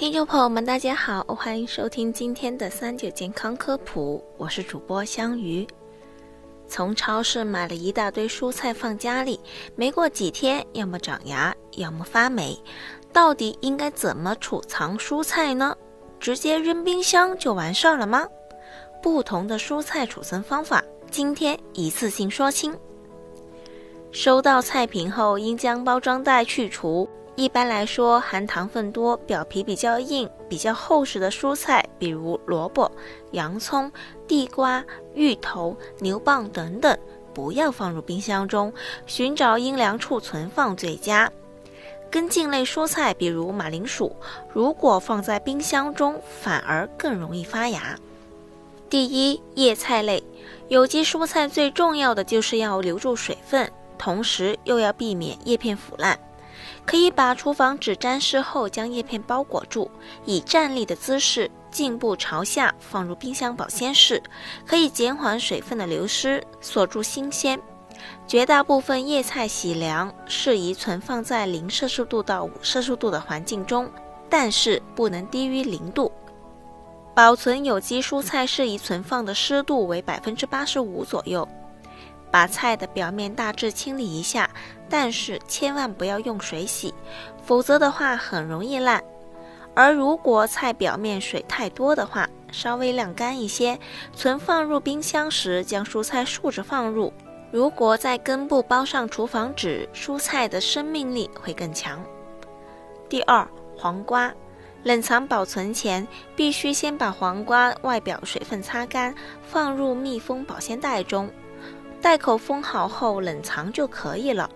听众朋友们，大家好，欢迎收听今天的三九健康科普，我是主播香鱼。从超市买了一大堆蔬菜放家里，没过几天，要么长芽，要么发霉，到底应该怎么储藏蔬菜呢？直接扔冰箱就完事儿了吗？不同的蔬菜储存方法，今天一次性说清。收到菜品后，应将包装袋去除。一般来说，含糖分多、表皮比较硬、比较厚实的蔬菜，比如萝卜、洋葱、地瓜、芋头、牛蒡等等，不要放入冰箱中，寻找阴凉处存放最佳。根茎类蔬菜，比如马铃薯，如果放在冰箱中，反而更容易发芽。第一，叶菜类，有机蔬菜最重要的就是要留住水分，同时又要避免叶片腐烂。可以把厨房纸沾湿后，将叶片包裹住，以站立的姿势，颈部朝下放入冰箱保鲜室，可以减缓水分的流失，锁住新鲜。绝大部分叶菜洗凉，适宜存放在零摄氏度到五摄氏度的环境中，但是不能低于零度。保存有机蔬菜适宜存放的湿度为百分之八十五左右。把菜的表面大致清理一下，但是千万不要用水洗，否则的话很容易烂。而如果菜表面水太多的话，稍微晾干一些，存放入冰箱时，将蔬菜竖着放入。如果在根部包上厨房纸，蔬菜的生命力会更强。第二，黄瓜，冷藏保存前必须先把黄瓜外表水分擦干，放入密封保鲜袋中。袋口封好后冷藏就可以了，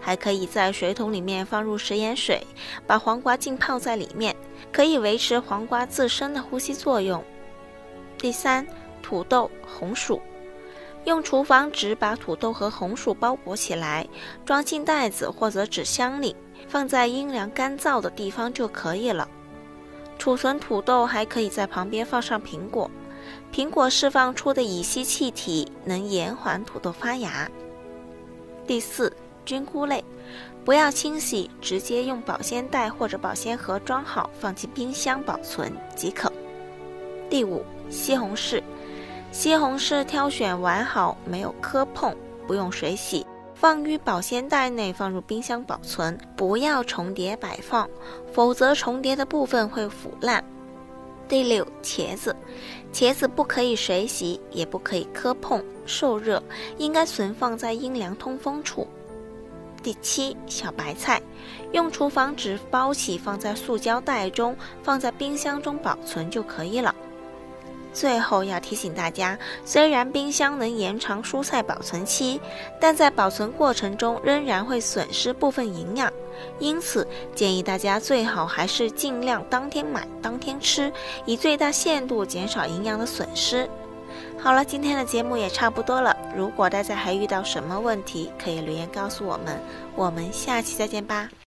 还可以在水桶里面放入食盐水，把黄瓜浸泡在里面，可以维持黄瓜自身的呼吸作用。第三，土豆、红薯，用厨房纸把土豆和红薯包裹起来，装进袋子或者纸箱里，放在阴凉干燥的地方就可以了。储存土豆还可以在旁边放上苹果。苹果释放出的乙烯气体能延缓土豆发芽。第四，菌菇类，不要清洗，直接用保鲜袋或者保鲜盒装好，放进冰箱保存即可。第五，西红柿，西红柿挑选完好、没有磕碰，不用水洗，放于保鲜袋内，放入冰箱保存，不要重叠摆放，否则重叠的部分会腐烂。第六，茄子，茄子不可以水洗，也不可以磕碰，受热，应该存放在阴凉通风处。第七，小白菜，用厨房纸包起，放在塑胶袋中，放在冰箱中保存就可以了。最后要提醒大家，虽然冰箱能延长蔬菜保存期，但在保存过程中仍然会损失部分营养，因此建议大家最好还是尽量当天买当天吃，以最大限度减少营养的损失。好了，今天的节目也差不多了，如果大家还遇到什么问题，可以留言告诉我们，我们下期再见吧。